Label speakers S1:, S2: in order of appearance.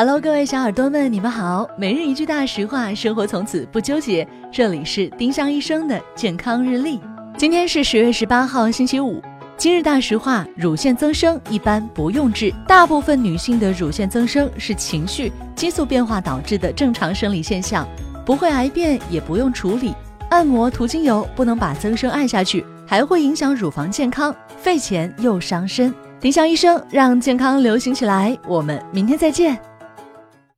S1: Hello，各位小耳朵们，你们好。每日一句大实话，生活从此不纠结。这里是丁香医生的健康日历。今天是十月十八号，星期五。今日大实话：乳腺增生一般不用治。大部分女性的乳腺增生是情绪、激素变化导致的正常生理现象，不会癌变，也不用处理。按摩、涂精油不能把增生按下去，还会影响乳房健康，费钱又伤身。丁香医生让健康流行起来。我们明天再见。